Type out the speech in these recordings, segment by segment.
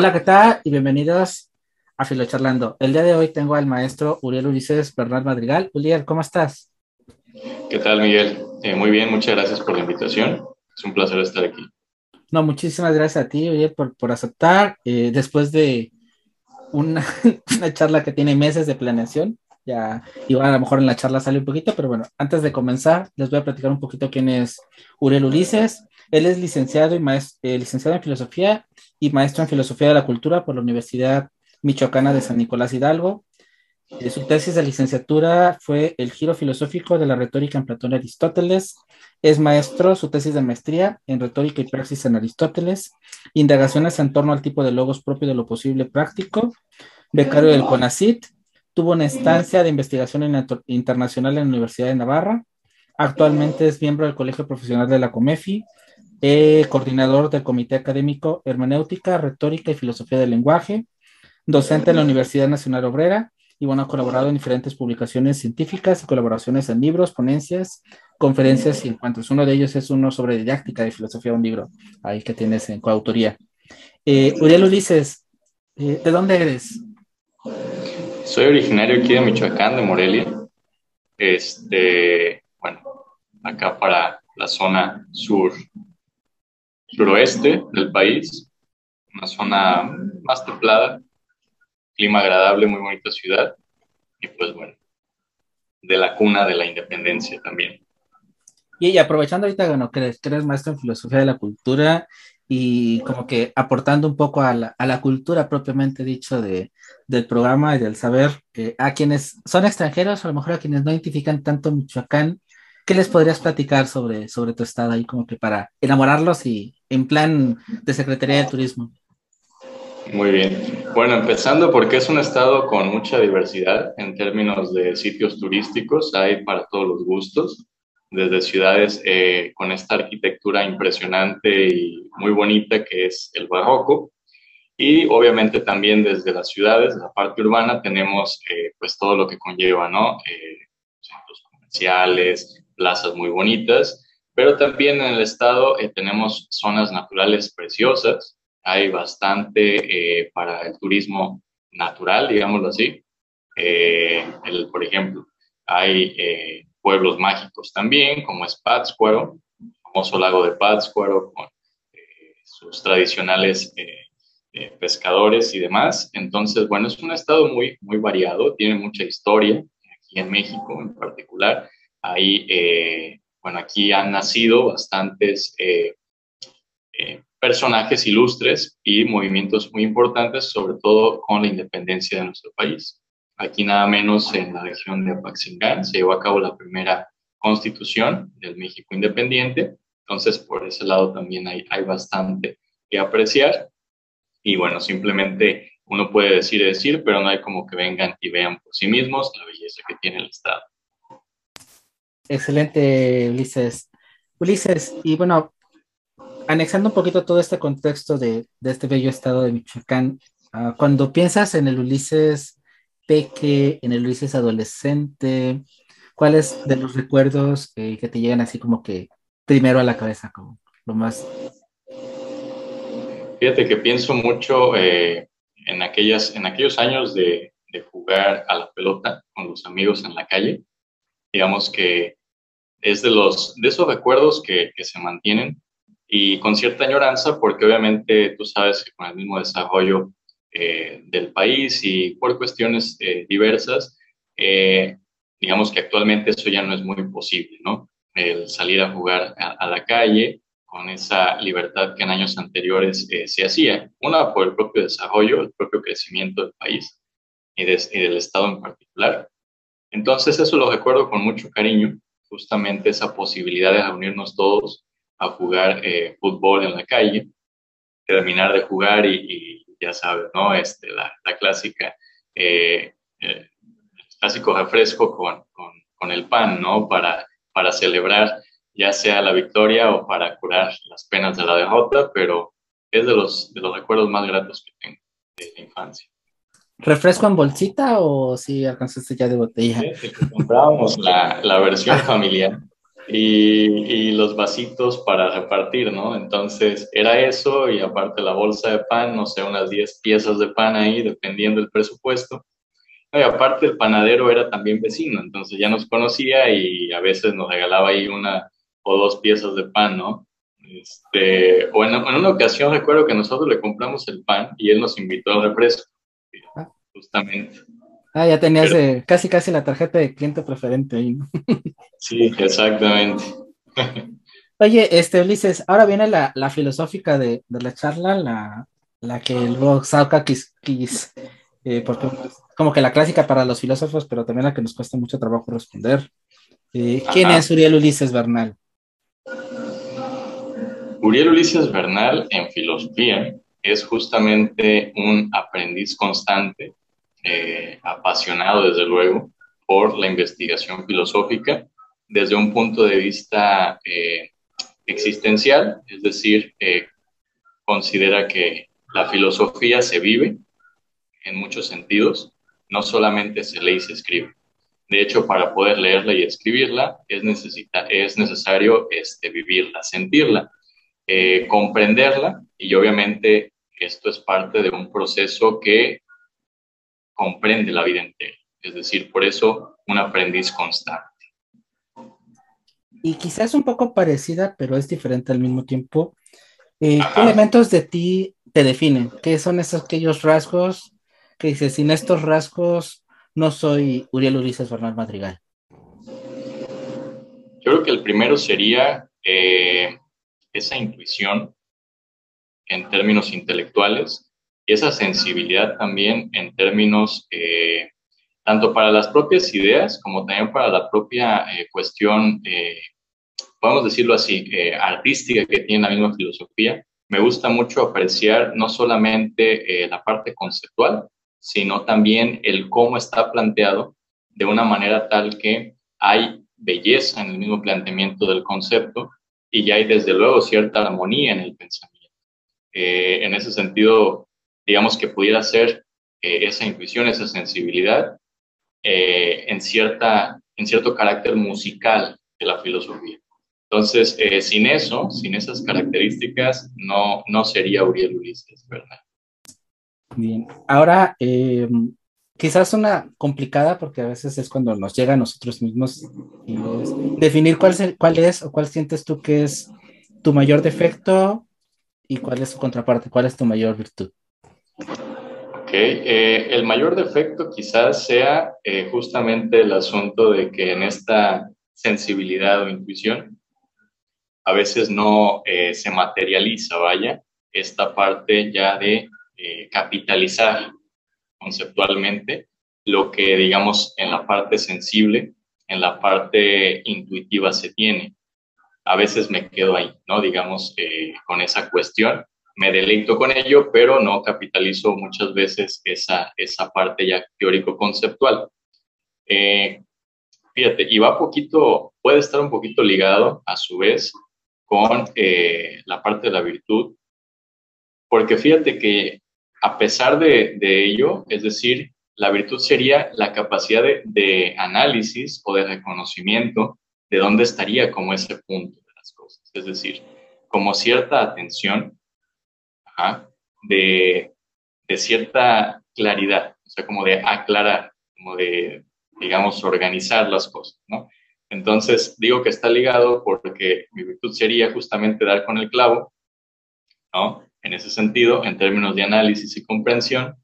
Hola, ¿qué tal? Y bienvenidos a Filocharlando. El día de hoy tengo al maestro Uriel Ulises Bernal Madrigal. Uriel, ¿cómo estás? ¿Qué tal, Miguel? Eh, muy bien, muchas gracias por la invitación. Es un placer estar aquí. No, muchísimas gracias a ti, Uriel, por, por aceptar. Eh, después de una, una, charla que tiene meses de planeación, ya igual a lo mejor en la charla sale un poquito, pero bueno, antes de comenzar, les voy a platicar un poquito quién es Uriel Ulises. Él es licenciado, y eh, licenciado en filosofía y maestro en filosofía de la cultura por la Universidad Michoacana de San Nicolás Hidalgo. Eh, su tesis de licenciatura fue El giro filosófico de la retórica en Platón y Aristóteles. Es maestro, su tesis de maestría en retórica y praxis en Aristóteles. Indagaciones en torno al tipo de logos propio de lo posible práctico. Becario del CONACIT. Tuvo una estancia de investigación internacional en la Universidad de Navarra. Actualmente es miembro del Colegio Profesional de la COMEFI eh, coordinador del Comité Académico Hermenéutica, Retórica y Filosofía del Lenguaje, docente en la Universidad Nacional Obrera y bueno, ha colaborado en diferentes publicaciones científicas y colaboraciones en libros, ponencias, conferencias y encuentros. Uno de ellos es uno sobre didáctica de filosofía, un libro ahí que tienes en coautoría. Eh, Uriel Ulises, eh, ¿de dónde eres? Soy originario aquí de Michoacán, de Morelia. Este, bueno, acá para la zona sur suroeste del país, una zona más templada, clima agradable, muy bonita ciudad, y pues bueno, de la cuna de la independencia también. Y, aprovechando ahorita, bueno, que eres, maestro en filosofía de la cultura y como que aportando un poco a la, a la cultura propiamente dicho de, del programa y del saber, eh, a quienes son extranjeros, a lo mejor a quienes no identifican tanto Michoacán, ¿qué les podrías platicar sobre, sobre tu estado ahí como que para enamorarlos y en plan de Secretaría de Turismo? Muy bien. Bueno, empezando porque es un estado con mucha diversidad en términos de sitios turísticos, hay para todos los gustos, desde ciudades eh, con esta arquitectura impresionante y muy bonita que es el barroco, y obviamente también desde las ciudades, la parte urbana, tenemos eh, pues todo lo que conlleva, ¿no? Eh, centros comerciales, plazas muy bonitas, pero también en el estado eh, tenemos zonas naturales preciosas, hay bastante eh, para el turismo natural, digámoslo así. Eh, el, por ejemplo, hay pueblos mágicos también, como es Pátzcuaro, el famoso lago de Pátzcuaro, con sus tradicionales pescadores y demás. Entonces, bueno, es un estado muy, muy variado, tiene mucha historia, aquí en México en particular Ahí, eh, bueno, aquí han nacido bastantes eh, eh, personajes ilustres y movimientos muy importantes, sobre todo con la independencia de nuestro país. Aquí nada menos en la región de Apaxingán se llevó a cabo la primera constitución del México independiente, entonces por ese lado también hay, hay bastante que apreciar y bueno, simplemente uno puede decir y decir, pero no hay como que vengan y vean por sí mismos la belleza que tiene el Estado. Excelente, Ulises. Ulises, y bueno, anexando un poquito todo este contexto de, este bello estado de Michoacán, ah, cuando piensas en el Ulises peque, en el Ulises adolescente, ¿cuáles de los recuerdos eh, que te llegan así como que primero a la cabeza, como lo más? Fíjate que pienso mucho eh, en, aquellas, en aquellos años de, de jugar a la pelota con los amigos en la calle. Digamos que es de, los, de esos recuerdos que, que, se mantienen y con cierta añoranza, porque obviamente tú sabes que con el mismo desarrollo eh, del país y por cuestiones eh, diversas, eh, digamos que actualmente eso ya no es muy posible, ¿no? El salir a jugar a, la calle con esa libertad que en años anteriores se hacía, una por el propio desarrollo, el propio crecimiento del país y, y del Estado en particular. Entonces eso lo recuerdo con mucho cariño justamente esa posibilidad de reunirnos todos a jugar eh, fútbol en la calle, terminar de jugar y, ya sabes, ¿no? Este, la, clásica, eh, eh, clásico refresco con, con, con, el pan, ¿no? Para, para celebrar ya sea la victoria o para curar las penas de la derrota, pero es de los, de los recuerdos más gratos que tengo de la infancia. ¿Refresco en bolsita o si alcanzaste ya de botella? Comprábamos la, la, versión familiar. y, los vasitos para repartir, ¿no? Entonces era eso y aparte la bolsa de pan, no sé, unas 10 piezas de pan ahí, dependiendo del presupuesto. Y aparte el panadero era también vecino, entonces ya nos conocía y a veces nos regalaba ahí una o dos piezas de pan, ¿no? Este, o en, una ocasión recuerdo que nosotros le compramos el pan y él nos invitó al refresco. Justamente. Ah, ya tenías casi casi la tarjeta de cliente preferente ahí, ¿no? sí, exactamente. Oye, este Ulises, ahora viene la, filosófica de, la charla, la, la que luego saca quis, eh, porque como que la clásica para los filósofos, pero también la que nos cuesta mucho trabajo responder. Eh, ¿Quién es Uriel Ulises Bernal? Uriel Ulises Bernal en filosofía es justamente un aprendiz constante, eh, apasionado desde luego por la investigación filosófica desde un punto de vista eh, existencial, es decir, eh, considera que la filosofía se vive en muchos sentidos, no solamente se lee y se escribe. De hecho, para poder leerla y escribirla es, necesita, es necesario este, vivirla, sentirla. Comprenderla y obviamente esto es parte de un proceso que comprende la vida entera. Es decir, por eso un aprendiz constante. Y quizás un poco parecida, pero es diferente al mismo tiempo. Eh, ¿Qué elementos de ti te definen? ¿Qué son esos aquellos rasgos que dices, sin estos rasgos no soy Uriel Ulises Bernal Madrigal? Yo creo que el primero sería eh, esa intuición en términos intelectuales y esa sensibilidad también en términos eh, tanto para las propias ideas como también para la propia eh, cuestión, eh, podemos decirlo así, artística que tiene la misma filosofía. Me gusta mucho apreciar no solamente la parte conceptual, sino también el cómo está planteado de una manera tal que hay belleza en el mismo planteamiento del concepto y ya hay desde luego cierta armonía en el pensamiento. Eh, en ese sentido, digamos que pudiera ser eh, esa intuición, esa sensibilidad eh, en, cierta, en cierto carácter musical de la filosofía. Entonces, sin eso, sin esas características, no, no sería Uriel Ulises, ¿verdad? Bien, ahora quizás una complicada porque a veces es cuando nos llega a nosotros mismos y definir cuál es, cuál es o cuál sientes tú que es tu mayor defecto y cuál es su contraparte, cuál es tu mayor virtud. Ok, eh, el mayor defecto quizás sea eh, justamente el asunto de que en esta sensibilidad o intuición a veces no eh, se materializa, vaya, esta parte ya de capitalizar conceptualmente lo que, digamos, en la parte sensible, en la parte intuitiva se tiene. A veces me quedo ahí, ¿no? Digamos, eh, con esa cuestión, me deleito con ello, pero no capitalizo muchas veces esa, esa parte ya teórico-conceptual. Eh, fíjate, y va poquito, puede estar un poquito ligado a su vez con eh, la parte de la virtud, porque fíjate que a pesar de, ello, es decir, la virtud sería la capacidad de, análisis o de reconocimiento de dónde estaría como ese punto de. Es decir, como cierta atención de, de, cierta claridad, o sea, como de aclarar, como de, digamos, organizar las cosas, ¿no? Entonces, digo que está ligado porque mi virtud sería justamente dar con el clavo, ¿no? en ese sentido, en términos de análisis y comprensión,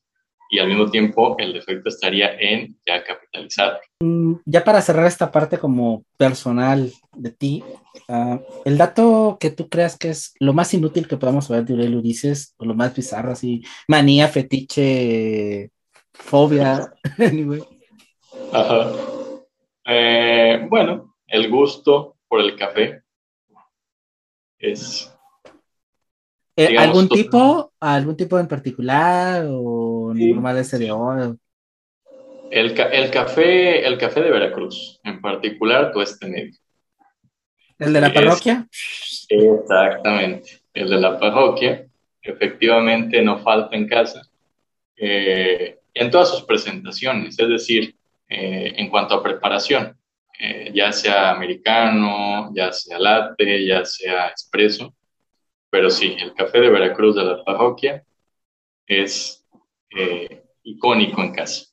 y al mismo tiempo el defecto estaría en ya capitalizar. Mm, ya para cerrar esta parte como personal de ti, ah, el dato que tú creas que es lo más inútil que podamos saber de Uriel Ulises, o lo más bizarro, así, manía, fetiche, fobia, anyway. Ajá. Eh, bueno, el gusto por el café es eh, ¿Algún tipo? ¿Algún tipo en particular? ¿O normal ese de oro? El, el, café, el café de Veracruz, en particular, tu este medio. ¿El de la parroquia? exactamente, el de la parroquia. Efectivamente, no falta en casa. Eh, en todas sus presentaciones, es decir, eh, en cuanto a preparación. eh, ya sea americano, ya sea latte, ya sea expreso. Pero sí, el café de Veracruz de la parroquia es eh, icónico en casa.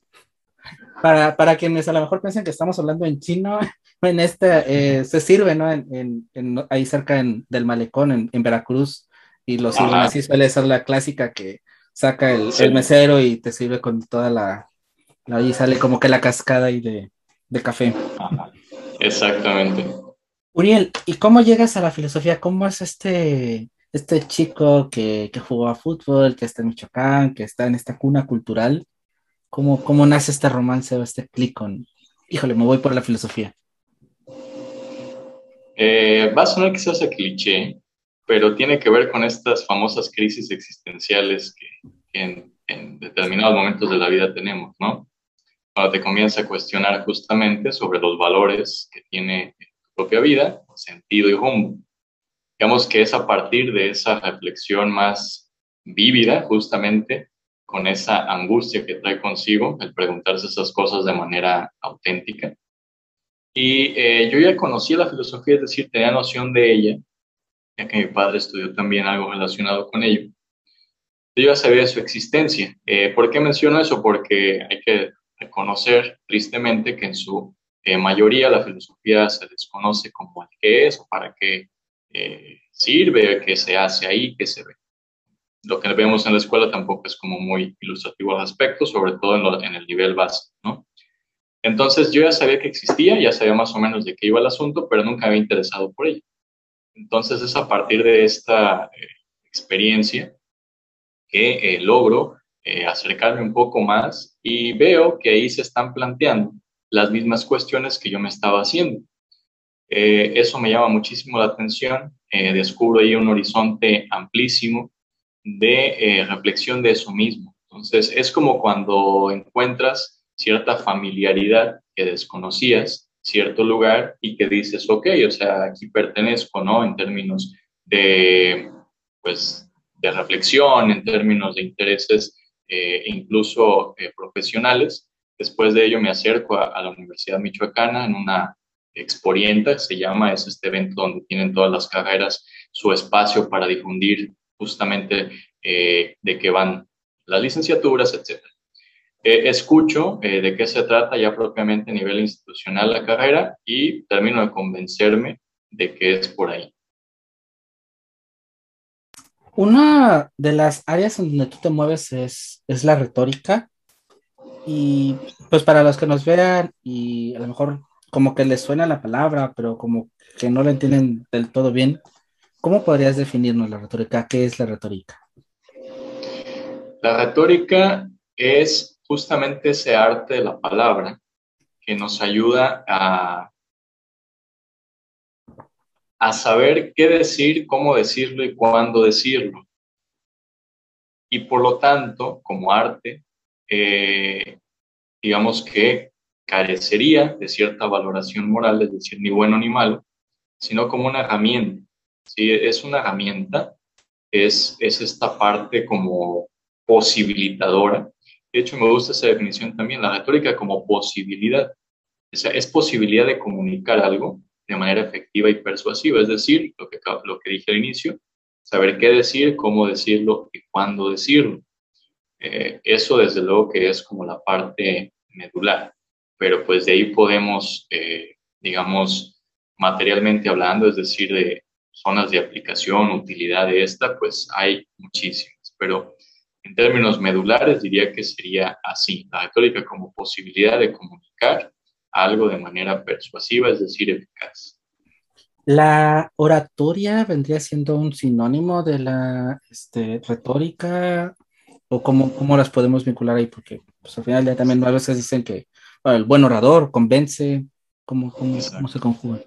Para, para, quienes a lo mejor piensen que estamos hablando en chino, en este eh, se sirve, ¿no? En, en, ahí cerca del malecón, en, Veracruz, y lo sirven así, suele ser la clásica que saca el, el, mesero y te sirve con toda la, ahí sale como que la cascada ahí de, de café. Exactamente. Uriel, ¿y cómo llegas a la filosofía? ¿Cómo es este, este chico que, que jugó a fútbol, que está en Michoacán, que está en esta cuna cultural? ¿Cómo, cómo nace este romance o este clic híjole, me voy por la filosofía? Eh, va a sonar quizás a cliché, pero tiene que ver con estas famosas crisis existenciales que, en, en, determinados momentos de la vida tenemos, ¿no? Cuando te comienza a cuestionar justamente sobre los valores que tiene tu propia vida, sentido y rumbo. Digamos que es a partir de esa reflexión más vívida, justamente, con esa angustia que trae consigo el preguntarse esas cosas de manera auténtica. Y eh, yo ya conocía la filosofía, es decir, tenía noción de ella, ya que mi padre estudió también algo relacionado con ello. Yo ya sabía su existencia. Eh, ¿Por qué menciono eso? Porque hay que reconocer tristemente que en su eh, mayoría la filosofía se desconoce como el que es o para qué sirve, qué se hace ahí, qué se ve lo que vemos en la escuela tampoco es como muy ilustrativo al respecto, sobre todo en, el nivel básico, ¿no? Entonces yo ya sabía que existía, ya sabía más o menos de qué iba el asunto, pero nunca había interesado por ello. Entonces es a partir de esta eh, experiencia que eh, logro eh, acercarme un poco más y veo que ahí se están planteando las mismas cuestiones que yo me estaba haciendo. Eso me llama muchísimo la atención, descubro ahí un horizonte amplísimo de eh, reflexión de eso mismo. Entonces, es como cuando encuentras cierta familiaridad que desconocías, cierto lugar y que dices, ok, o sea, aquí pertenezco, ¿no? En términos de, pues, de reflexión, en términos de intereses eh, incluso eh, profesionales. Después de ello me acerco a, la Universidad Michoacana en una exporienta, se llama, es este evento donde tienen todas las carreras su espacio para difundir justamente eh, de qué van las licenciaturas, etc. Eh, escucho eh, de qué se trata ya propiamente a nivel institucional la carrera y termino de convencerme de que es por ahí. Una de las áreas en donde tú te mueves es, es la retórica. Y pues para los que nos vean y a lo mejor como que les suena la palabra, pero como que no la entienden del todo bien, ¿Cómo podrías definirnos la retórica? ¿Qué es la retórica? La retórica es justamente ese arte de la palabra que nos ayuda a, a saber qué decir, cómo decirlo y cuándo decirlo. Y por lo tanto, como arte, eh, digamos que carecería de cierta valoración moral, es decir, ni bueno ni malo, sino como una herramienta ¿sí? Es una herramienta, es, es esta parte como posibilitadora. De hecho, me gusta esa definición también, la retórica como posibilidad. O sea, es posibilidad de comunicar algo de manera efectiva y persuasiva, es decir, lo que, lo que dije al inicio, saber qué decir, cómo decirlo y cuándo decirlo. Eh, eso desde luego que es como la parte medular, pero pues de ahí podemos, eh, digamos, materialmente hablando, es decir, de zonas de aplicación, utilidad de esta, pues hay muchísimas, pero en términos medulares diría que sería así, la retórica como posibilidad de comunicar algo de manera persuasiva, es decir, eficaz. ¿La oratoria vendría siendo un sinónimo de la este, retórica? ¿O cómo, cómo, las podemos vincular ahí? Porque pues, al final ya también a veces dicen que el buen orador convence, ¿cómo, cómo, cómo se conjuga?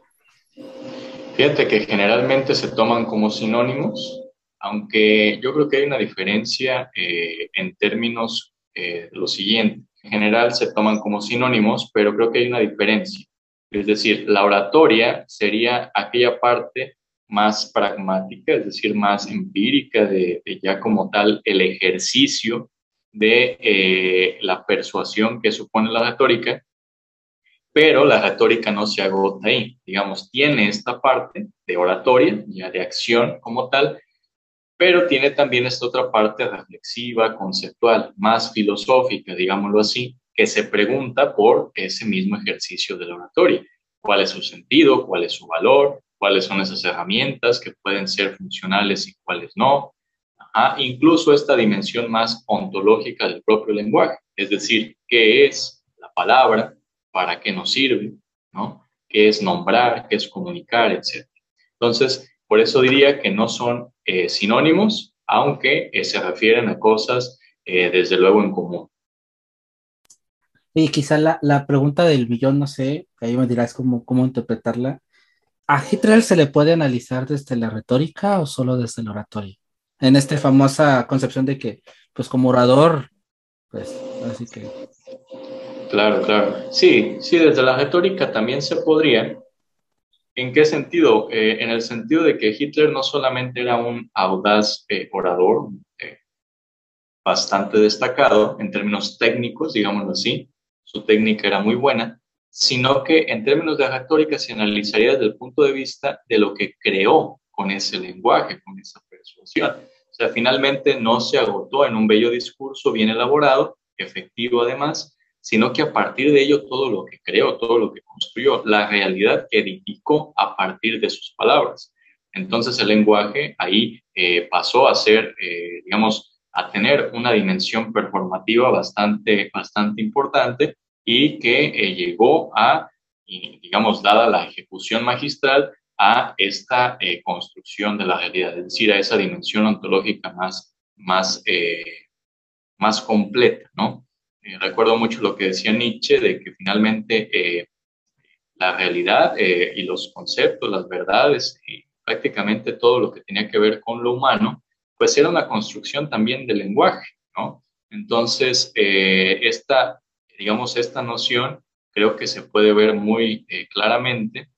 Fíjate que generalmente se toman como sinónimos, aunque yo creo que hay una diferencia eh, en términos eh, lo siguiente. En general se toman como sinónimos, pero creo que hay una diferencia. Es decir, la oratoria sería aquella parte más pragmática, es decir, más empírica de, ya como tal el ejercicio de eh, la persuasión que supone la retórica, pero la retórica no se agota ahí. Digamos, tiene esta parte de oratoria, ya de acción como tal, pero tiene también esta otra parte reflexiva, conceptual, más filosófica, digámoslo así, que se pregunta por ese mismo ejercicio de la oratoria. ¿Cuál es su sentido? ¿Cuál es su valor? ¿Cuáles son esas herramientas que pueden ser funcionales y cuáles no? Incluso esta dimensión más ontológica del propio lenguaje, es decir, qué es la palabra, para qué nos sirve, ¿no? qué es nombrar, qué es comunicar, etc. Entonces, por eso diría que no son eh, sinónimos, aunque eh, se refieren a cosas eh, desde luego en común. Y quizá la, la, pregunta del billón, no sé, ahí me dirás cómo, cómo interpretarla. ¿A Hitler se le puede analizar desde la retórica o solo desde la oratoria? En esta famosa concepción de que, pues como orador, pues así que... Claro, claro. Sí, sí, desde la retórica también se podría. ¿En qué sentido? Eh, en el sentido de que Hitler no solamente era un audaz eh, orador, eh, bastante destacado en términos técnicos, digámoslo así, su técnica era muy buena, sino que en términos de retórica se analizaría desde el punto de vista de lo que creó con ese lenguaje, con esa O sea, finalmente no se agotó en un bello discurso bien elaborado, efectivo además, sino que a partir de ello todo lo que creó, todo lo que construyó, la realidad que edificó a partir de sus palabras. Entonces el lenguaje ahí eh, pasó a ser, eh, digamos, a tener una dimensión performativa bastante, bastante importante y que eh, llegó a, digamos, dada la ejecución magistral, a esta construcción de la realidad, es decir, a esa dimensión ontológica más, más, más completa, ¿no? Eh, recuerdo mucho lo que decía Nietzsche de que finalmente eh, la realidad eh, y los conceptos, las verdades y prácticamente todo lo que tenía que ver con lo humano, pues era una construcción también del lenguaje, ¿no? Entonces, esta, digamos, esta noción creo que se puede ver muy claramente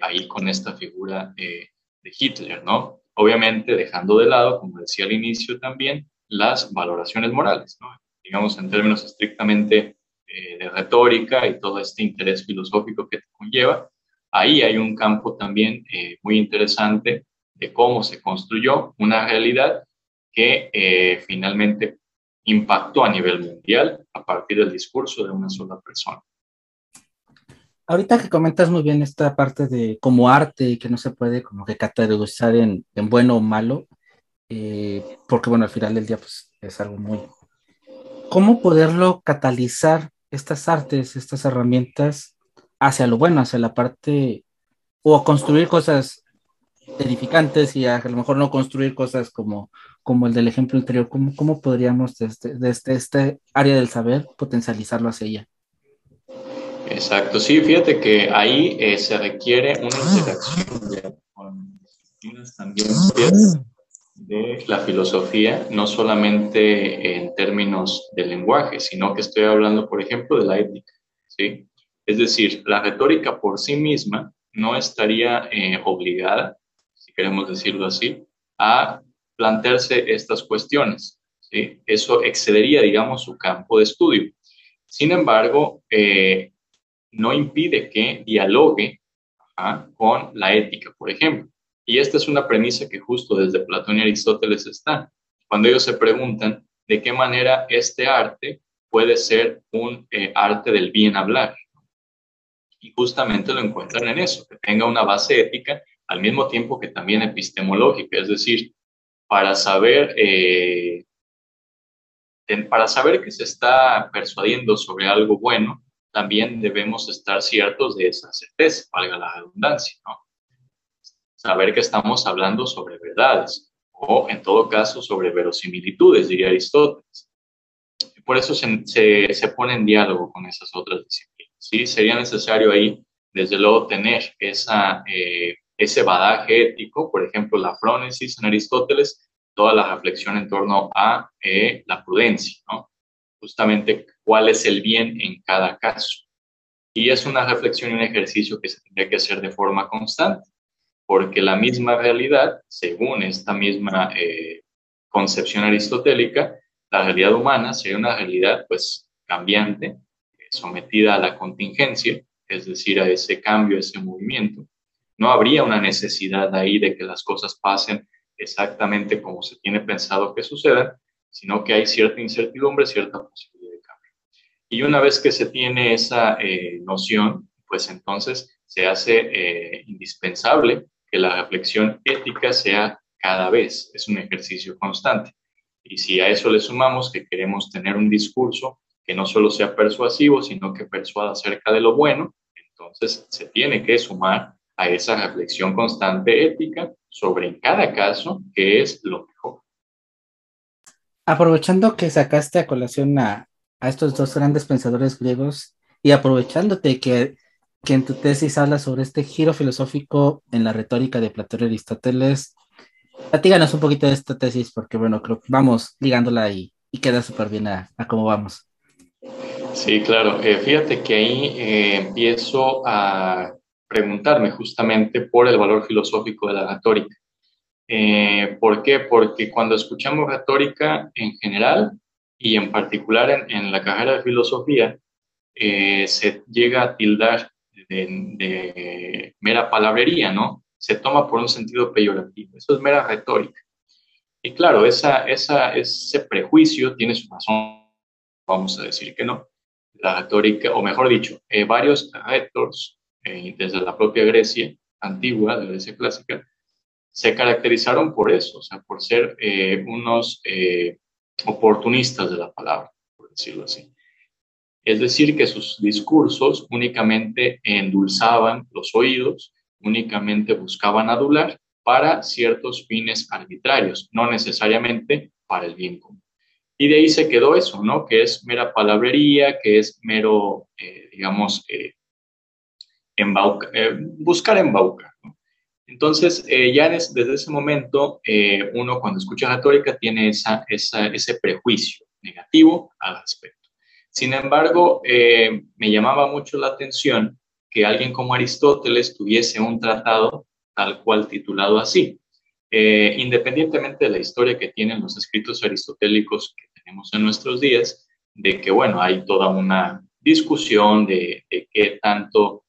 ahí con esta figura de Hitler, ¿no? Obviamente dejando de lado, como decía al inicio también, las valoraciones morales, ¿no? digamos, en términos estrictamente eh, de retórica y todo este interés filosófico que conlleva, ahí hay un campo también eh, muy interesante de cómo se construyó una realidad que eh, finalmente impactó a nivel mundial a partir del discurso de una sola persona. Ahorita que comentas muy bien esta parte de como arte que no se puede como que categorizar en, en bueno o malo, porque bueno, al final del día pues es algo muy, cómo poderlo catalizar estas artes, estas herramientas hacia lo bueno, hacia la parte, o construir cosas edificantes y a lo mejor no construir cosas como, como el del ejemplo anterior, ¿cómo, cómo podríamos desde, desde este área del saber potencializarlo hacia ella? Exacto, sí, fíjate que ahí eh, se requiere una interacción con también de la filosofía, no solamente en términos de lenguaje, sino que estoy hablando, por ejemplo, de la ética. ¿sí? Es decir, la retórica por sí misma no estaría eh, obligada, si queremos decirlo así, a plantearse estas cuestiones. ¿sí? Eso excedería, digamos, su campo de estudio. Sin embargo, eh, no impide que dialogue con la ética, por ejemplo. Y esta es una premisa que justo desde Platón y Aristóteles está. Cuando ellos se preguntan de qué manera este arte puede ser un eh, arte del bien hablar. Y justamente lo encuentran en eso, que tenga una base ética al mismo tiempo que también epistemológica, es decir, para saber, eh, para saber que se está persuadiendo sobre algo bueno, también debemos estar ciertos de esa certeza, valga la redundancia, ¿no? saber que estamos hablando sobre verdades o, en todo caso, sobre verosimilitudes, diría Aristóteles. Por eso se, se, pone en diálogo con esas otras disciplinas. ¿sí? Sería necesario ahí, desde luego, tener esa, eh, ese badaje ético, por ejemplo, la frónesis en Aristóteles, toda la reflexión en torno a eh, la prudencia, ¿no? justamente cuál es el bien en cada caso. Y es una reflexión y un ejercicio que se tendría que hacer de forma constante porque la misma realidad, según esta misma eh, concepción aristotélica, la realidad humana sería una realidad pues cambiante, sometida a la contingencia, es decir, a ese cambio, ese movimiento, no habría una necesidad ahí de que las cosas pasen exactamente como se tiene pensado que sucedan, sino que hay cierta incertidumbre, cierta posibilidad. Y una vez que se tiene esa eh, noción, pues entonces se hace eh, indispensable que la reflexión ética sea cada vez, es un ejercicio constante. Y si a eso le sumamos que queremos tener un discurso que no solo sea persuasivo, sino que persuada acerca de lo bueno, entonces se tiene que sumar a esa reflexión constante ética sobre en cada caso qué es lo mejor. Aprovechando que sacaste a colación a, a estos dos grandes pensadores griegos y aprovechándote que, que en tu tesis hablas sobre este giro filosófico en la retórica de Platón y Aristóteles, platíganos un poquito de esta tesis porque bueno, creo que vamos ligándola y, y queda súper bien a, a, cómo vamos. Sí, claro. Eh, fíjate que ahí eh, empiezo a preguntarme justamente por el valor filosófico de la retórica. Eh, ¿Por qué? Porque cuando escuchamos retórica en general y en particular en, en la carrera de filosofía, eh, se llega a tildar de, de, mera palabrería, ¿no? Se toma por un sentido peyorativo. Eso es mera retórica. Y claro, esa, esa, ese prejuicio tiene su razón, vamos a decir que no. La retórica, o mejor dicho, eh, varios retors eh, desde la propia Grecia antigua, de Grecia clásica, se caracterizaron por eso, o sea, por ser eh, unos eh, oportunistas de la palabra, por decirlo así. Es decir, que sus discursos únicamente endulzaban los oídos, únicamente buscaban adular para ciertos fines arbitrarios, no necesariamente para el bien común. Y de ahí se quedó eso, ¿no? Que es mera palabrería, que es mero, eh, digamos, eh, embauca, eh, buscar embaucar. ¿no? Entonces, eh, ya desde ese momento, eh, uno cuando escucha retórica tiene esa, ese prejuicio negativo al respecto. Sin embargo, eh, me llamaba mucho la atención que alguien como Aristóteles tuviese un tratado tal cual titulado así. Independientemente de la historia que tienen los escritos aristotélicos que tenemos en nuestros días, de que, bueno, hay toda una discusión de, de qué tanto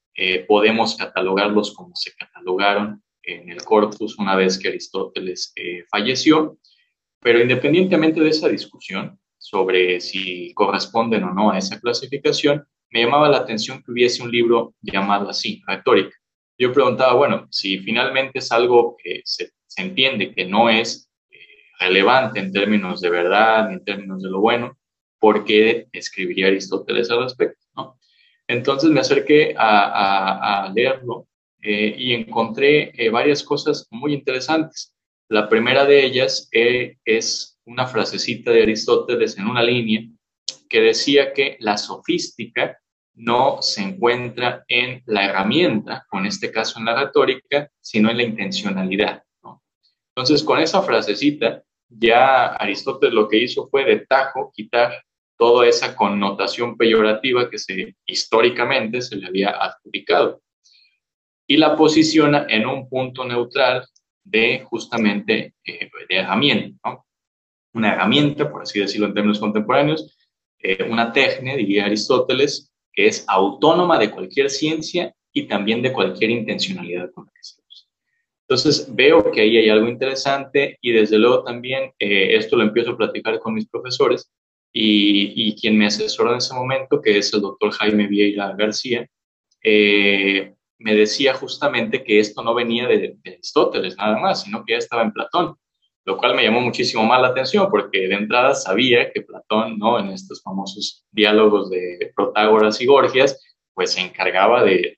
podemos catalogarlos como se catalogaron en el corpus una vez que Aristóteles eh, falleció, pero independientemente de esa discusión sobre si corresponden o no a esa clasificación, me llamaba la atención que hubiese un libro llamado así, retórica. Yo preguntaba, bueno, si finalmente es algo que se, entiende que no es eh, relevante en términos de verdad ni en términos de lo bueno, ¿por qué escribiría Aristóteles al respecto? ¿no? Entonces me acerqué a leerlo eh, y encontré eh, varias cosas muy interesantes. La primera de ellas eh, es una frasecita de Aristóteles en una línea que decía que la sofística no se encuentra en la herramienta, en este caso en la retórica, sino en la intencionalidad. ¿no? Entonces, con esa frasecita, ya Aristóteles lo que hizo fue de tajo quitar toda esa connotación peyorativa que históricamente se le había adjudicado. Y la posiciona en un punto neutral de justamente eh, de herramienta, ¿no? Una herramienta, por así decirlo en términos contemporáneos, eh, una técnica, diría Aristóteles, que es autónoma de cualquier ciencia y también de cualquier intencionalidad con la que se usa. Entonces veo que ahí hay algo interesante y desde luego también eh, esto lo empiezo a platicar con mis profesores y, y, quien me asesoró en ese momento, que es el doctor Jaime Vieira García, eh, me decía justamente que esto no venía de, Aristóteles nada más, sino que ya estaba en Platón, lo cual me llamó muchísimo más la atención porque de entrada sabía que Platón, ¿no? En estos famosos diálogos de Protágoras y Gorgias, pues se encargaba de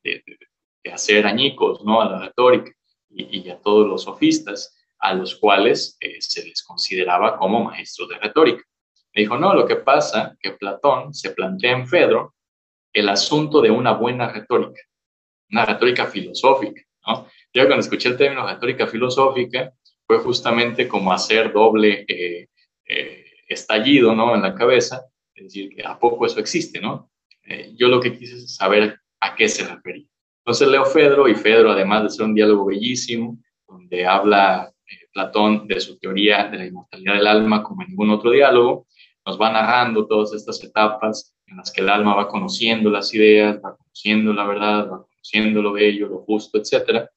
hacer añicos, ¿no? A la retórica y, y, a todos los sofistas, a los cuales eh, se les consideraba como maestros de retórica. Me dijo, no, lo que pasa que Platón se plantea en Fedro el asunto de una buena retórica, una retórica filosófica, ¿no? Yo cuando escuché el término retórica filosófica fue justamente como hacer doble eh, eh, estallido, ¿no? En la cabeza, es decir, que a poco eso existe, ¿no? Eh, yo lo que quise saber a qué se refería. Entonces leo Fedro y Fedro, además de ser un diálogo bellísimo, donde habla eh, Platón de su teoría de la inmortalidad del alma como en ningún otro diálogo, nos va narrando todas estas etapas en las que el alma va conociendo las ideas, va conociendo la verdad, va conociendo lo bello, lo justo, etc.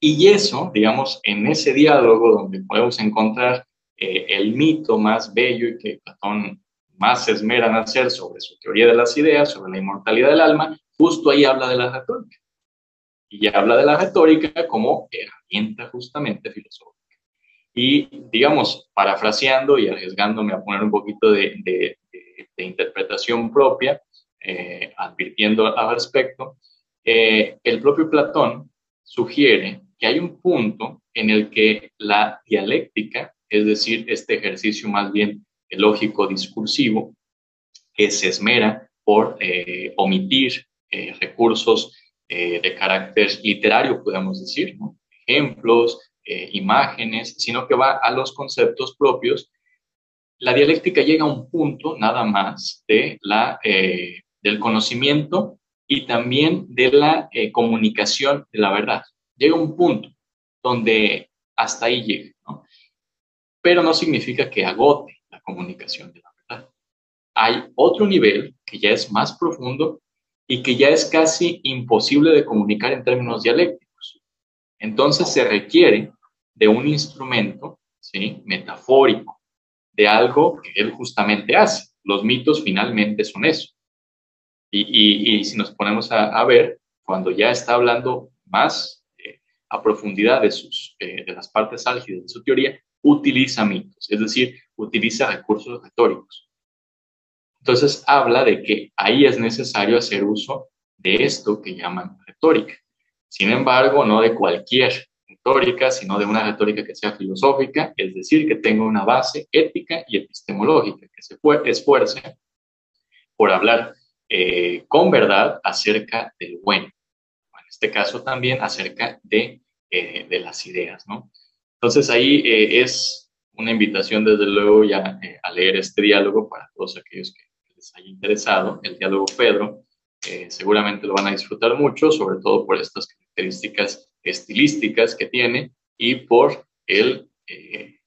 Y eso, digamos, en ese diálogo donde podemos encontrar eh, el mito más bello y que Platón más se esmera en hacer sobre su teoría de las ideas, sobre la inmortalidad del alma, justo ahí habla de la retórica. Y habla de la retórica como herramienta justamente filosófica. Y, digamos, parafraseando y arriesgándome a poner un poquito de, interpretación propia, eh, advirtiendo al respecto, eh, el propio Platón sugiere que hay un punto en el que la dialéctica, es decir, este ejercicio más bien lógico discursivo, que se esmera por eh, omitir recursos de carácter literario, podemos decir, ejemplos, eh, imágenes, sino que va a los conceptos propios. La dialéctica llega a un punto nada más de la, eh, del conocimiento y también de la eh, comunicación de la verdad. Llega un punto donde hasta ahí llega, pero no significa que agote la comunicación de la verdad. Hay otro nivel que ya es más profundo y que ya es casi imposible de comunicar en términos dialécticos entonces se requiere de un instrumento ¿sí? metafórico, de algo que él justamente hace. Los mitos finalmente son eso. Y, si nos ponemos a, ver, cuando ya está hablando más eh, a profundidad de, sus, eh, de las partes álgidas de su teoría, utiliza mitos, es decir, utiliza recursos retóricos. Entonces habla de que ahí es necesario hacer uso de esto que llaman retórica. Sin embargo, no de cualquier retórica, sino de una retórica que sea filosófica, es decir, que tenga una base ética y epistemológica, que se esfuerce por hablar eh, con verdad acerca del bueno. En este caso también acerca de, eh, de las ideas, ¿no? Entonces ahí eh, es una invitación desde luego ya a leer este diálogo para todos aquellos que les haya interesado, el diálogo Pedro, seguramente lo van a disfrutar mucho, sobre todo por estas características estilísticas que tiene y por el, eh,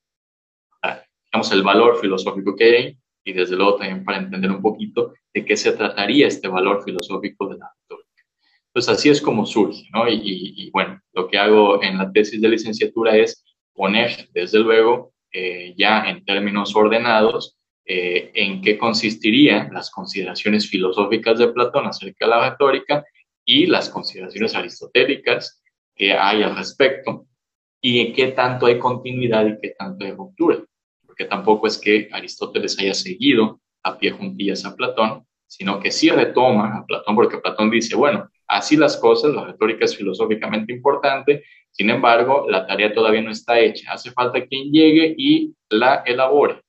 digamos, el valor filosófico que hay y desde luego también para entender un poquito de qué se trataría este valor filosófico de la retórica. Pues así es como surge, ¿no? Y, bueno, lo que hago en la tesis de licenciatura es poner, desde luego, eh, ya en términos ordenados, eh, en qué consistirían las consideraciones filosóficas de Platón acerca de la retórica y las consideraciones aristotélicas que hay al respecto y en qué tanto hay continuidad y qué tanto hay ruptura. Porque tampoco es que Aristóteles haya seguido a pie juntillas a Platón, sino que sí retoma a Platón, porque Platón dice, bueno, así las cosas, la retórica es filosóficamente importante, sin embargo, la tarea todavía no está hecha, hace falta quien llegue y la elabore.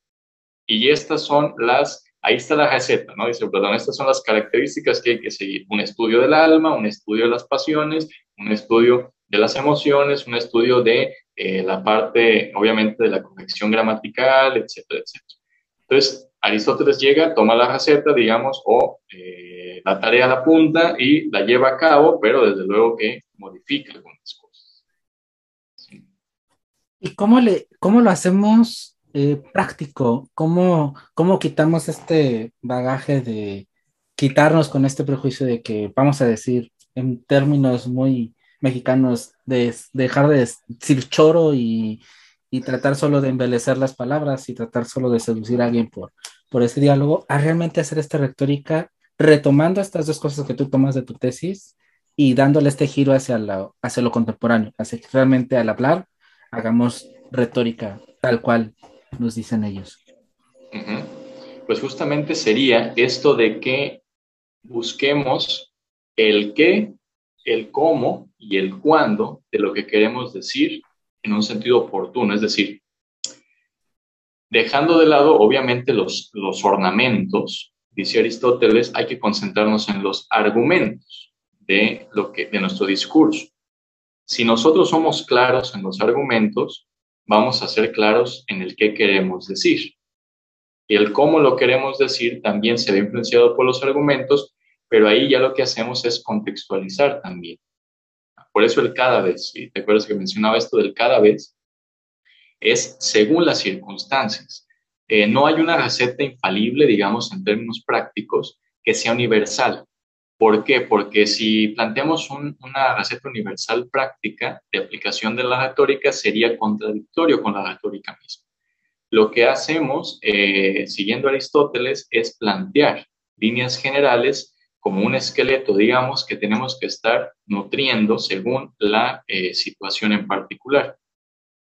Y estas son las ahí está la receta, ¿no? Dice perdón, estas son las características que hay que seguir. Un estudio del alma, un estudio de las pasiones, un estudio de las emociones, un estudio de eh, la parte, obviamente, de la corrección gramatical, etcétera, etcétera. Entonces, Aristóteles llega, toma la receta, digamos, o eh, la tarea a la punta y la lleva a cabo, pero desde luego que modifica algunas cosas. ¿Y cómo, le, cómo lo hacemos eh, práctico, ¿cómo, ¿cómo quitamos este bagaje de quitarnos con este prejuicio de que, vamos a decir, en términos muy mexicanos, de dejar de decir choro y, y tratar solo de embelecer las palabras y tratar solo de seducir a alguien por, por este diálogo, a realmente hacer esta retórica retomando estas dos cosas que tú tomas de tu tesis y dándole este giro hacia, hacia lo contemporáneo, hacia que realmente al hablar hagamos retórica tal cual nos dicen ellos? Pues justamente sería esto de que busquemos el qué, el cómo y el cuándo de lo que queremos decir en un sentido oportuno, es decir, dejando de lado obviamente los, los ornamentos, dice Aristóteles, hay que concentrarnos en los argumentos de, lo que, de nuestro discurso. Si nosotros somos claros en los argumentos, vamos a ser claros en el qué queremos decir. Y el cómo lo queremos decir también se ve influenciado por los argumentos, pero ahí ya lo que hacemos es contextualizar también. Por eso el cada vez, y te acuerdas que mencionaba esto del cada vez, es según las circunstancias. Eh, no hay una receta infalible, digamos, en términos prácticos, que sea universal. ¿Por qué? Porque si planteamos una receta universal práctica de aplicación de la retórica, sería contradictorio con la retórica misma. Lo que hacemos, eh, siguiendo Aristóteles, es plantear líneas generales como un esqueleto, digamos, que tenemos que estar nutriendo según la eh, situación en particular.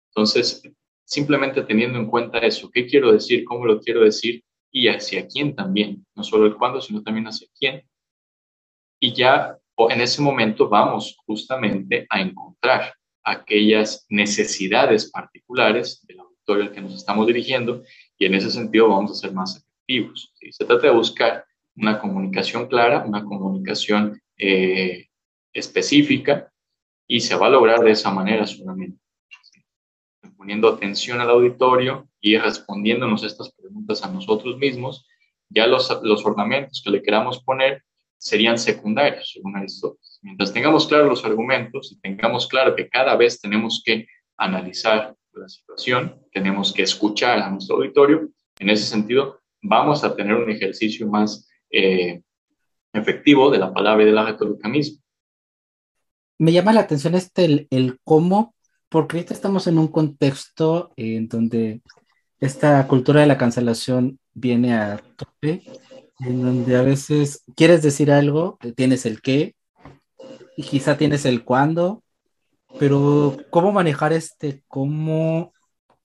Entonces, simplemente teniendo en cuenta eso, qué quiero decir, cómo lo quiero decir y hacia quién también, no solo el cuándo, sino también hacia quién, y ya en ese momento vamos justamente a encontrar aquellas necesidades particulares del auditorio al que nos estamos dirigiendo y en ese sentido vamos a ser más efectivos. Se trata de buscar una comunicación clara, una comunicación eh, específica y se va a lograr de esa manera solamente. Poniendo atención al auditorio y respondiéndonos estas preguntas a nosotros mismos, ya los, los ornamentos que le queramos poner serían secundarios, según Aristóteles. Mientras tengamos claros los argumentos y tengamos claro que cada vez tenemos que analizar la situación, tenemos que escuchar a nuestro auditorio, en ese sentido vamos a tener un ejercicio más eh, efectivo de la palabra y de la retórica misma. Me llama la atención este, el, cómo, porque ahorita estamos en un contexto en donde esta cultura de la cancelación viene a tope en donde a veces quieres decir algo, tienes el qué, y quizá tienes el cuándo, pero cómo manejar este, cómo,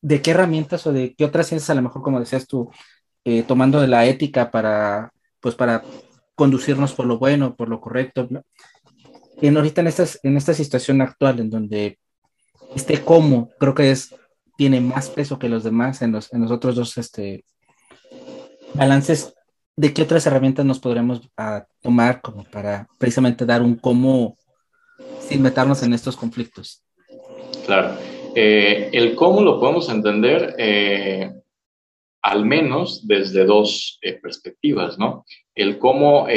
de qué herramientas o de qué otras ciencias, a lo mejor, como decías tú, eh, tomando de la ética para, pues, para conducirnos por lo bueno, por lo correcto. En ahorita en, estas, en esta situación actual, en donde este cómo creo que es, tiene más peso que los demás en los, en los otros dos este, balances ¿de qué otras herramientas nos podremos ah, tomar como para precisamente dar un cómo sin meternos en estos conflictos? Claro. Eh, el cómo lo podemos entender eh, al menos desde dos eh, perspectivas, ¿no? El cómo,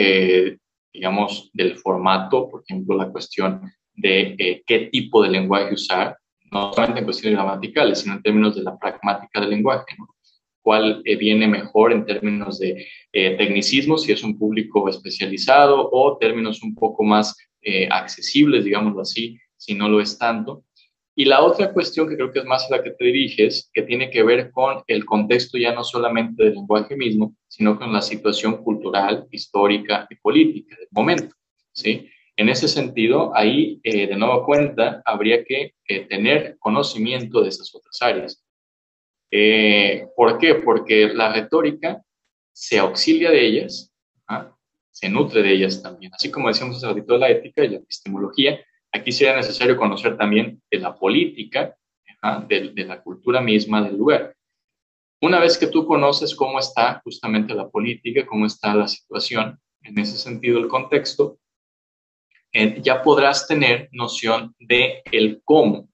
digamos, del formato, por ejemplo, la cuestión de qué tipo de lenguaje usar, no solamente en cuestiones gramaticales, sino en términos de la pragmática del lenguaje, ¿no? cuál eh, viene mejor en términos de eh, tecnicismo, si es un público especializado o términos un poco más eh, accesibles, digámoslo así, si no lo es tanto. Y la otra cuestión que creo que es más a la que te diriges, que tiene que ver con el contexto ya no solamente del lenguaje mismo, sino con la situación cultural, histórica y política del momento. ¿sí? En ese sentido, ahí, de nuevo cuenta, habría que tener conocimiento de esas otras áreas. Eh, ¿Por qué? Porque la retórica se auxilia de ellas, ¿ah? se nutre de ellas también. Así como decíamos hace de la ética y la epistemología, aquí sería necesario conocer también de la política, de, de, la cultura misma del lugar. Una vez que tú conoces cómo está justamente la política, cómo está la situación, en ese sentido el contexto, eh, ya podrás tener noción de el cómo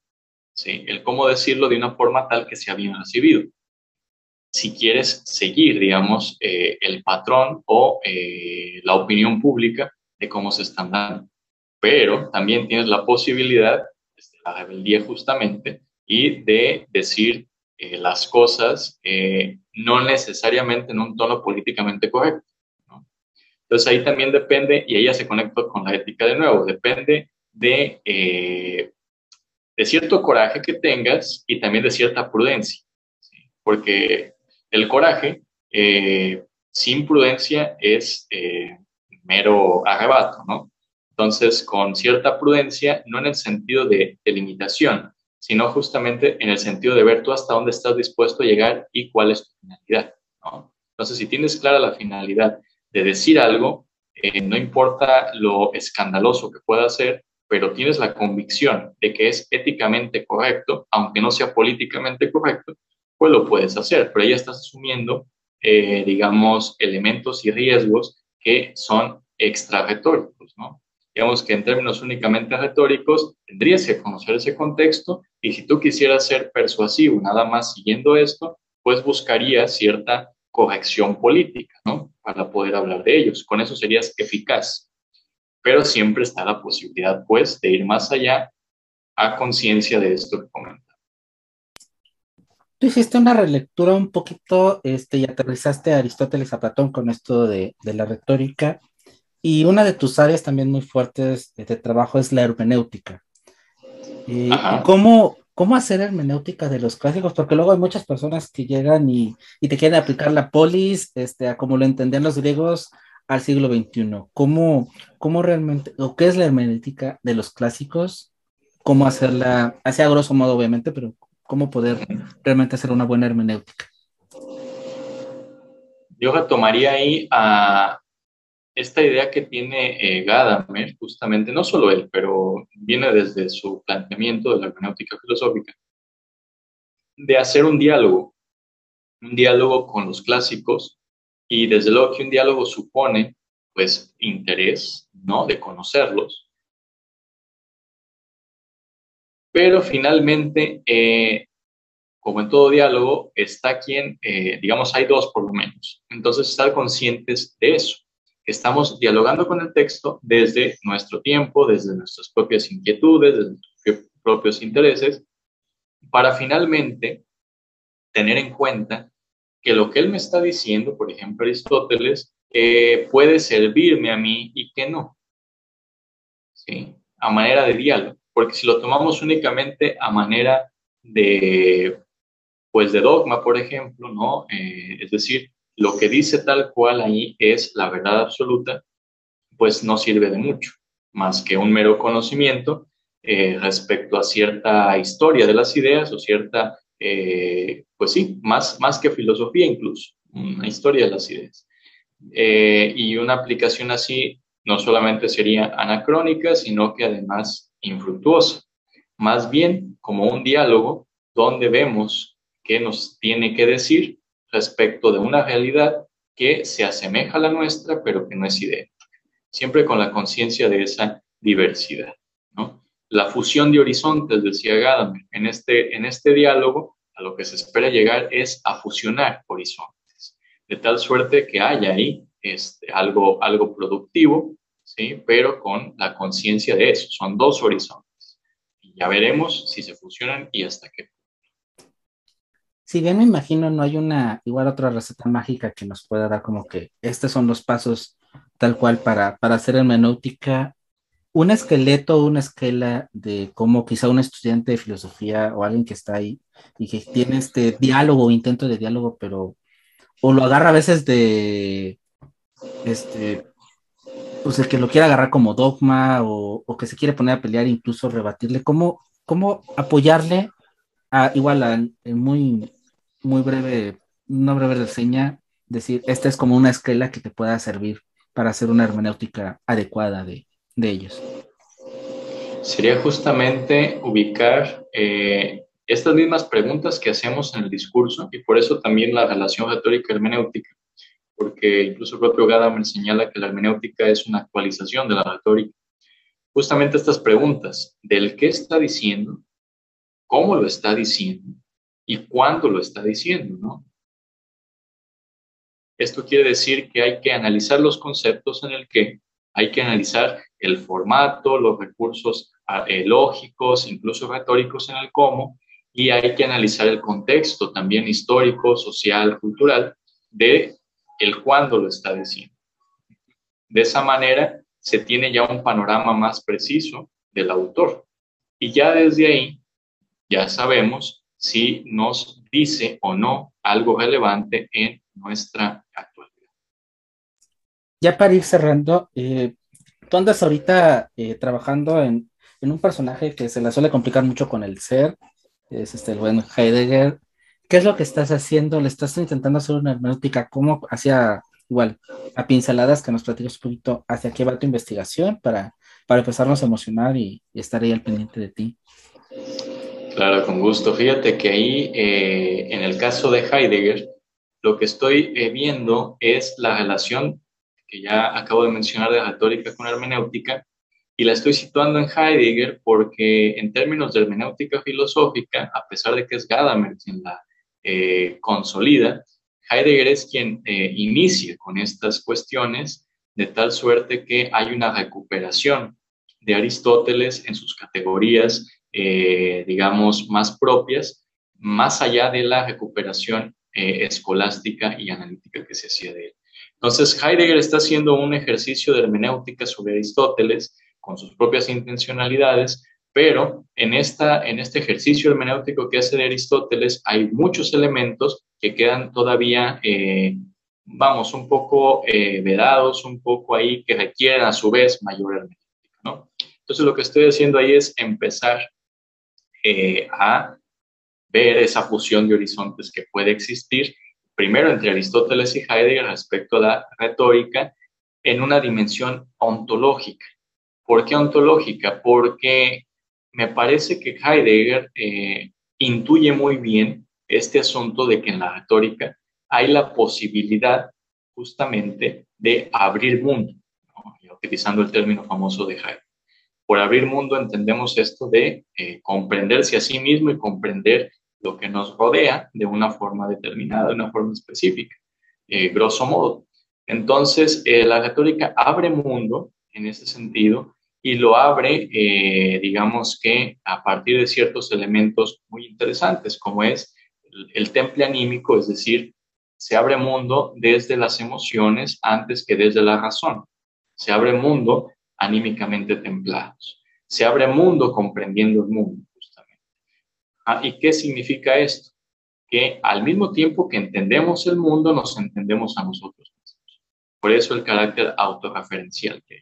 ¿sí? El cómo decirlo de una forma tal que sea bien recibido. Si quieres seguir, digamos, eh, el patrón o eh, la opinión pública de cómo se están dando. Pero también tienes la posibilidad de la rebeldía justamente y de decir eh, las cosas no necesariamente en un tono políticamente correcto. Entonces ahí también depende, y ella se conecta con la ética de nuevo, depende de de cierto coraje que tengas y también de cierta prudencia, porque el coraje eh, sin prudencia es eh, mero arrebato, ¿no? Entonces, con cierta prudencia, no en el sentido de, limitación, sino justamente en el sentido de ver tú hasta dónde estás dispuesto a llegar y cuál es tu finalidad, ¿no? Entonces, si tienes clara la finalidad de decir algo, eh, no importa lo escandaloso que pueda ser, pero tienes la convicción de que es éticamente correcto, aunque no sea políticamente correcto, pues lo puedes hacer, pero ya estás asumiendo, eh, digamos, elementos y riesgos que son extra retóricos, ¿no? Digamos que en términos únicamente retóricos, tendrías que conocer ese contexto y si tú quisieras ser persuasivo nada más siguiendo esto, pues buscarías cierta corrección política, ¿no? Para poder hablar de ellos. Con eso serías eficaz pero siempre está la posibilidad, pues, de ir más allá a conciencia de esto que comenta. Tú hiciste una relectura un poquito, este, y aterrizaste a Aristóteles a Platón con esto de, de la retórica, Y una de tus áreas también muy fuertes de trabajo es la hermenéutica. ¿Y cómo, cómo hacer hermenéutica de los clásicos? Porque luego hay muchas personas que llegan y, y te quieren aplicar la polis, este, a como lo entendían los griegos al siglo XXI. ¿Cómo, cómo realmente, o qué es la hermenéutica de los clásicos? ¿Cómo hacerla, así a grosso modo obviamente, pero cómo poder realmente hacer una buena hermenéutica? Yo retomaría ahí a esta idea que tiene eh, Gadamer, justamente, no solo él, pero viene desde su planteamiento de la hermenéutica filosófica, de hacer un diálogo, un diálogo con los clásicos, y desde luego que un diálogo supone, pues, interés, ¿no?, de conocerlos. Pero finalmente, eh, como en todo diálogo, está quien, eh, digamos, hay dos por lo menos. Entonces, estar conscientes de eso estamos dialogando con el texto desde nuestro tiempo, desde nuestras propias inquietudes, desde nuestros propios intereses, para finalmente tener en cuenta que lo que él me está diciendo, por ejemplo Aristóteles, eh, puede servirme a mí y que no. ¿Sí? A manera de diálogo. Porque si lo tomamos únicamente a manera de, pues de dogma, por ejemplo, ¿no? Eh, es decir, lo que dice tal cual ahí es la verdad absoluta, pues no sirve de mucho, más que un mero conocimiento eh, respecto a cierta historia de las ideas o cierta, eh, pues sí, más, más que filosofía incluso, una historia de las ideas. Eh, y una aplicación así no solamente sería anacrónica, sino que además infructuosa. Más bien como un diálogo donde vemos qué nos tiene que decir respecto de una realidad que se asemeja a la nuestra, pero que no es idéntica. Siempre con la conciencia de esa diversidad. ¿no? La fusión de horizontes, decía Gadamer, en este, en este diálogo, a lo que se espera llegar es a fusionar horizontes, de tal suerte que haya ahí este, algo, algo productivo, ¿sí? pero con la conciencia de eso. Son dos horizontes. Ya veremos si se fusionan y hasta qué si bien me imagino no hay una, igual otra receta mágica que nos pueda dar como que estos son los pasos tal cual para, para hacer hermenéutica, un esqueleto una esquela de cómo quizá un estudiante de filosofía o alguien que está ahí y que tiene este diálogo intento de diálogo, pero o lo agarra a veces de, este, pues el que lo quiera agarrar como dogma o, o que se quiere poner a pelear, incluso rebatirle, cómo, cómo apoyarle a, igual a, muy muy breve, una breve reseña, decir, esta es como una esquela que te pueda servir para hacer una hermenéutica adecuada de, de ellos. Sería justamente ubicar eh, estas mismas preguntas que hacemos en el discurso y por eso también la relación retórica hermenéutica, porque incluso el propio Gadamer señala que la hermenéutica es una actualización de la retórica. Justamente estas preguntas del qué está diciendo, cómo lo está diciendo y cuándo lo está diciendo, ¿no? Esto quiere decir que hay que analizar los conceptos en el que hay que analizar el formato, los recursos ah, eh, lógicos, incluso retóricos en el cómo, y hay que analizar el contexto también histórico, social, cultural de el cuándo lo está diciendo. De esa manera se tiene ya un panorama más preciso del autor. Y ya desde ahí ya sabemos si nos dice o no algo relevante en nuestra actualidad. Ya para ir cerrando, eh, tú andas ahorita eh, trabajando en, un personaje que se la suele complicar mucho con el ser, es este el buen Heidegger. ¿Qué es lo que estás haciendo? ¿Le estás intentando hacer una hermenéutica? ¿Cómo hacia, igual, a pinceladas que nos platicas un poquito hacia qué va tu investigación para, para empezarnos a emocionar y, y estar ahí al pendiente de ti? Claro, con gusto. Fíjate que ahí, eh, en el caso de Heidegger, lo que estoy eh, viendo es la relación que ya acabo de mencionar de retórica con hermenéutica, y la estoy situando en Heidegger porque en términos de hermenéutica filosófica, a pesar de que es Gadamer quien la eh, consolida, Heidegger es quien inicia con estas cuestiones de tal suerte que hay una recuperación de Aristóteles en sus categorías eh, digamos, más propias, más allá de la recuperación eh, escolástica y analítica que se hacía de él. Entonces, Heidegger está haciendo un ejercicio de hermenéutica sobre Aristóteles con sus propias intencionalidades, pero en, esta, en este ejercicio hermenéutico que hace de Aristóteles hay muchos elementos que quedan todavía, eh, vamos, un poco eh, vedados, un poco ahí, que requieren a su vez mayor hermenéutica, ¿no? Entonces, lo que estoy haciendo ahí es empezar eh, a ver esa fusión de horizontes que puede existir primero entre Aristóteles y Heidegger respecto a la retórica en una dimensión ontológica. ¿Por qué ontológica? Porque me parece que Heidegger eh, intuye muy bien este asunto de que en la retórica hay la posibilidad justamente de abrir mundo, utilizando el término famoso de Heidegger. Por abrir mundo entendemos esto de eh, comprenderse a sí mismo y comprender lo que nos rodea de una forma determinada, de una forma específica, eh, grosso modo. Entonces, eh, la retórica abre mundo en ese sentido y lo abre, digamos que a partir de ciertos elementos muy interesantes, como es el, el temple anímico, es decir, se abre mundo desde las emociones antes que desde la razón. Se abre mundo anímicamente templados. Se abre mundo comprendiendo el mundo. Ah, ¿Y qué significa esto? Que al mismo tiempo que entendemos el mundo, nos entendemos a nosotros mismos. Por eso el carácter autorreferencial que hay.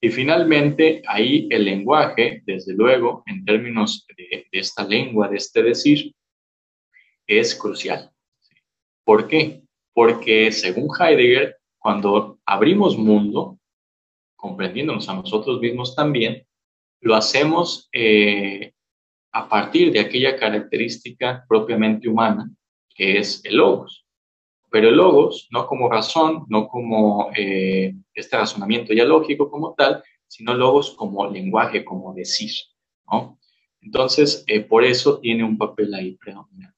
Y finalmente, ahí el lenguaje, desde luego, en términos de, de esta lengua, de este decir, es crucial. ¿Por qué? Porque según Heidegger, cuando abrimos mundo, comprendiéndonos a nosotros mismos también, lo hacemos eh, a partir de aquella característica propiamente humana, que es el logos. Pero el logos, no como razón, no como eh, este razonamiento ya lógico como tal, sino logos como lenguaje, como decir. ¿no? Entonces, eh, por eso tiene un papel ahí predominante.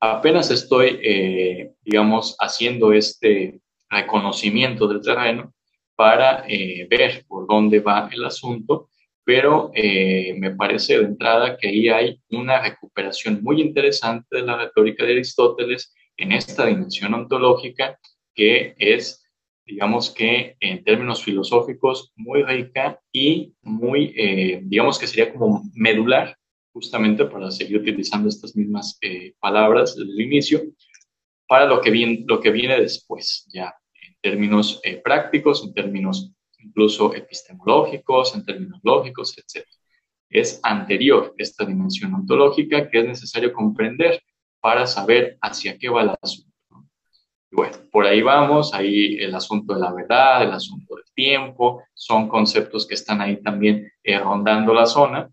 Apenas estoy, eh, digamos, haciendo este reconocimiento del terreno para ver por dónde va el asunto pero eh, me parece de entrada que ahí hay una recuperación muy interesante de la retórica de Aristóteles en esta dimensión ontológica que es, digamos que en términos filosóficos, muy rica y muy, eh, digamos que sería como medular, justamente para seguir utilizando estas mismas eh, palabras del inicio, para lo que, viene, lo que viene después, ya términos prácticos, en términos incluso epistemológicos, en términos lógicos, etc. Es anterior esta dimensión ontológica que es necesario comprender para saber hacia qué va el asunto. Y bueno, por ahí vamos, ahí el asunto de la verdad, el asunto del tiempo, son conceptos que están ahí también eh, rondando la zona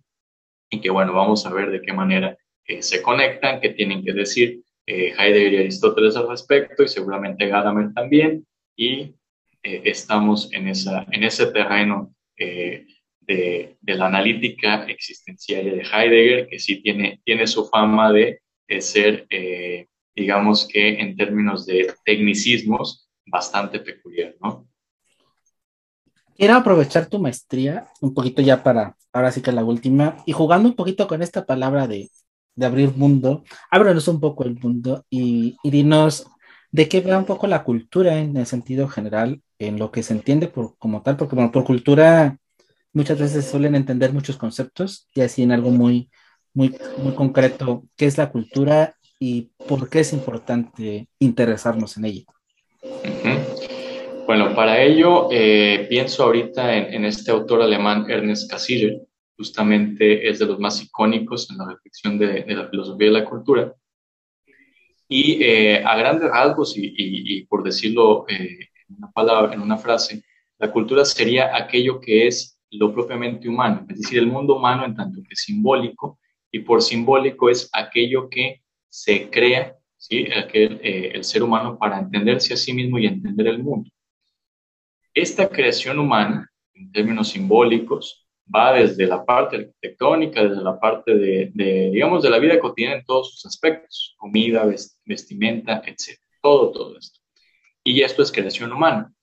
y que bueno, vamos a ver de qué manera eh, se conectan, qué tienen que decir eh, Heidegger y Aristóteles al respecto y seguramente Gadamer también y eh, estamos en, esa, en ese terreno eh, de, de, la analítica existencial de Heidegger, que sí tiene, tiene su fama de, ser, eh, digamos que en términos de tecnicismos, bastante peculiar, ¿no? Quiero aprovechar tu maestría un poquito ya para, ahora sí que la última, y jugando un poquito con esta palabra de, de abrir mundo, ábrenos un poco el mundo y, y dinos de qué va un poco la cultura en el sentido general en lo que se entiende por, como tal, porque bueno, por cultura muchas veces suelen entender muchos conceptos y así en algo muy, muy, muy concreto, ¿qué es la cultura y por qué es importante interesarnos en ella? Bueno, para ello eh, pienso ahorita en, este autor alemán Ernest Cassirer, justamente es de los más icónicos en la reflexión de, la filosofía de la cultura. Y eh, a grandes rasgos, y, por decirlo eh, una palabra, en una frase, la cultura sería aquello que es lo propiamente humano, es decir, el mundo humano en tanto que simbólico, y por simbólico es aquello que se crea, ¿sí? Eh, el ser humano para entenderse a sí mismo y entender el mundo. Esta creación humana, en términos simbólicos, va desde la parte arquitectónica, desde la parte de, de, digamos, de la vida cotidiana en todos sus aspectos, comida, vestimenta, etc. Todo, todo esto y esto es creación humana,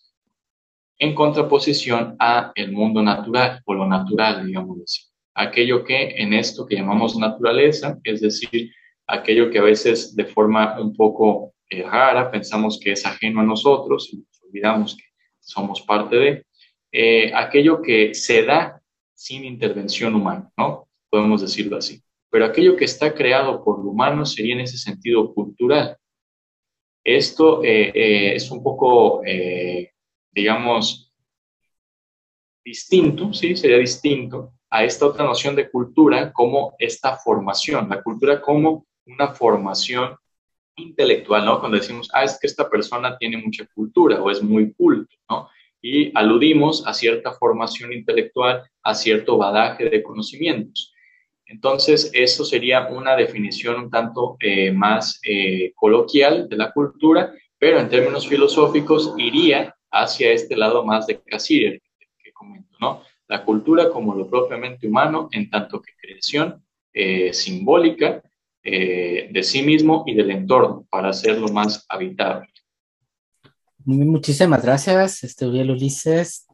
en contraposición a el mundo natural o lo natural, digamos así. Aquello que en esto que llamamos naturaleza, es decir, aquello que a veces de forma un poco rara, pensamos que es ajeno a nosotros y nos olvidamos que somos parte de, aquello que se da sin intervención humana, ¿no? Podemos decirlo así. Pero aquello que está creado por lo humano sería en ese sentido cultural. Esto es un poco, digamos, distinto, ¿sí? Sería distinto a esta otra noción de cultura como esta formación, la cultura como una formación intelectual, ¿no? Cuando decimos, ah, es que esta persona tiene mucha cultura o es muy culto, ¿no? Y aludimos a cierta formación intelectual, a cierto badaje de conocimientos. Entonces, eso sería una definición un tanto eh, más eh, coloquial de la cultura, pero en términos filosóficos iría hacia este lado más de Cassirer, que comento, ¿no? la cultura como lo propiamente humano, en tanto que creación eh, simbólica de sí mismo y del entorno, para hacerlo más habitable. Muchísimas gracias, este Uriel Ulises.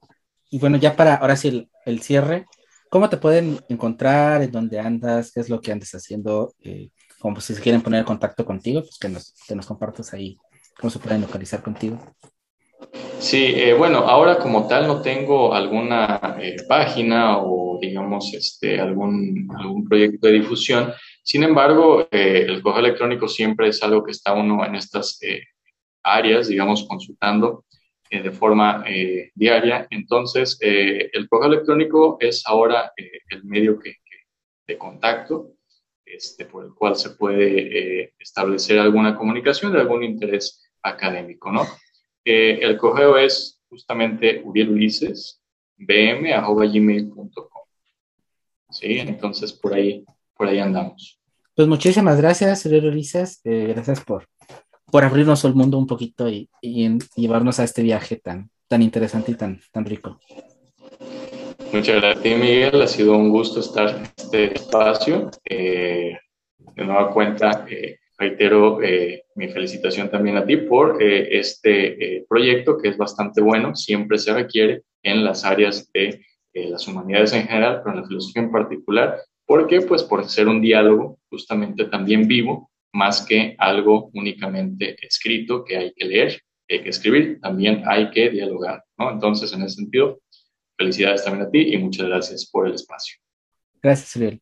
Y bueno, ya para ahora sí el, cierre, ¿cómo te pueden encontrar? ¿En dónde andas? ¿Qué es lo que andas haciendo? Eh, como si se quieren poner en contacto contigo, pues que nos, que nos compartas ahí cómo se pueden localizar contigo. Sí, eh, bueno, ahora como tal no tengo alguna eh, página o digamos este, algún, algún proyecto de difusión. Sin embargo, el correo electrónico siempre es algo que está uno en estas áreas, digamos, consultando de forma diaria. Entonces, el correo electrónico es ahora el medio que, de contacto este, por el cual se puede establecer alguna comunicación de algún interés académico, ¿no? el correo es justamente uriel.ulises.bm.gmail.com. Sí, entonces por ahí, por ahí andamos. Pues muchísimas gracias, Uriel Ulises. Eh, gracias por, por abrirnos el mundo un poquito y, llevarnos a este viaje tan, tan interesante y tan, tan rico. Muchas gracias, Miguel. Ha sido un gusto estar en este espacio. Eh, de nueva cuenta, eh, reitero eh, mi felicitación también a ti por eh, este eh, proyecto que es bastante bueno, siempre se requiere en las áreas de las humanidades en general, pero en la filosofía en particular, porque pues por ser un diálogo justamente también vivo, más que algo únicamente escrito que hay que leer, que hay que escribir, también hay que dialogar, ¿no? Entonces, en ese sentido, felicidades también a ti y muchas gracias por el espacio. Gracias, Uriel.